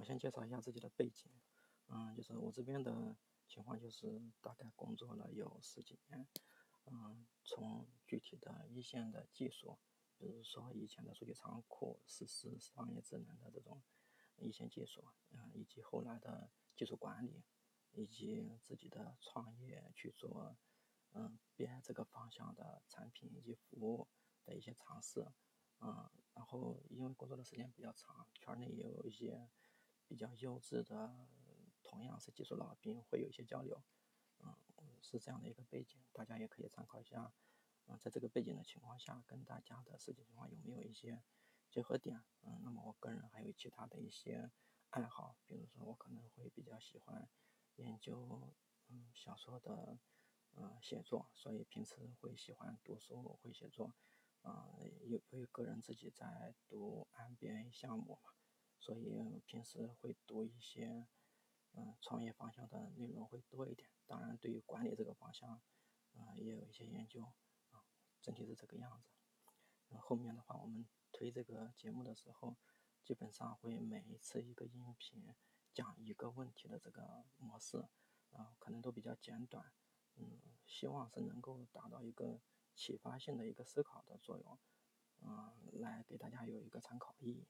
我先介绍一下自己的背景。嗯，就是我这边的情况，就是大概工作了有十几年。嗯，从具体的一线的技术，比如说以前的数据仓库、实施商业智能的这种一线技术，嗯，以及后来的技术管理，以及自己的创业去做，嗯，边这个方向的产品以及服务的一些尝试。嗯，然后因为工作的时间比较长，圈内也有一些比较优质的，同样是技术老兵，会有一些交流。嗯，是这样的一个背景，大家也可以参考一下。嗯，在这个背景的情况下，跟大家的实际情况有没有一些结合点？嗯，那么我个人还有其他的一些爱好，比如说我可能会比较喜欢研究嗯小说的嗯写作，所以平时会喜欢读书，会写作。啊，由由于个人自己在读 MBA 项目嘛，所以平时会读一些嗯创业方向的内容会多一点。当然，对于管理这个方向，嗯也有一些研究啊。整体是这个样子。嗯，后面的话我们推这个节目的时候，基本上会每一次一个音频讲一个问题的这个模式，啊，可能都比较简短。嗯，希望是能够达到一个。启发性的一个思考的作用，嗯，来给大家有一个参考意义。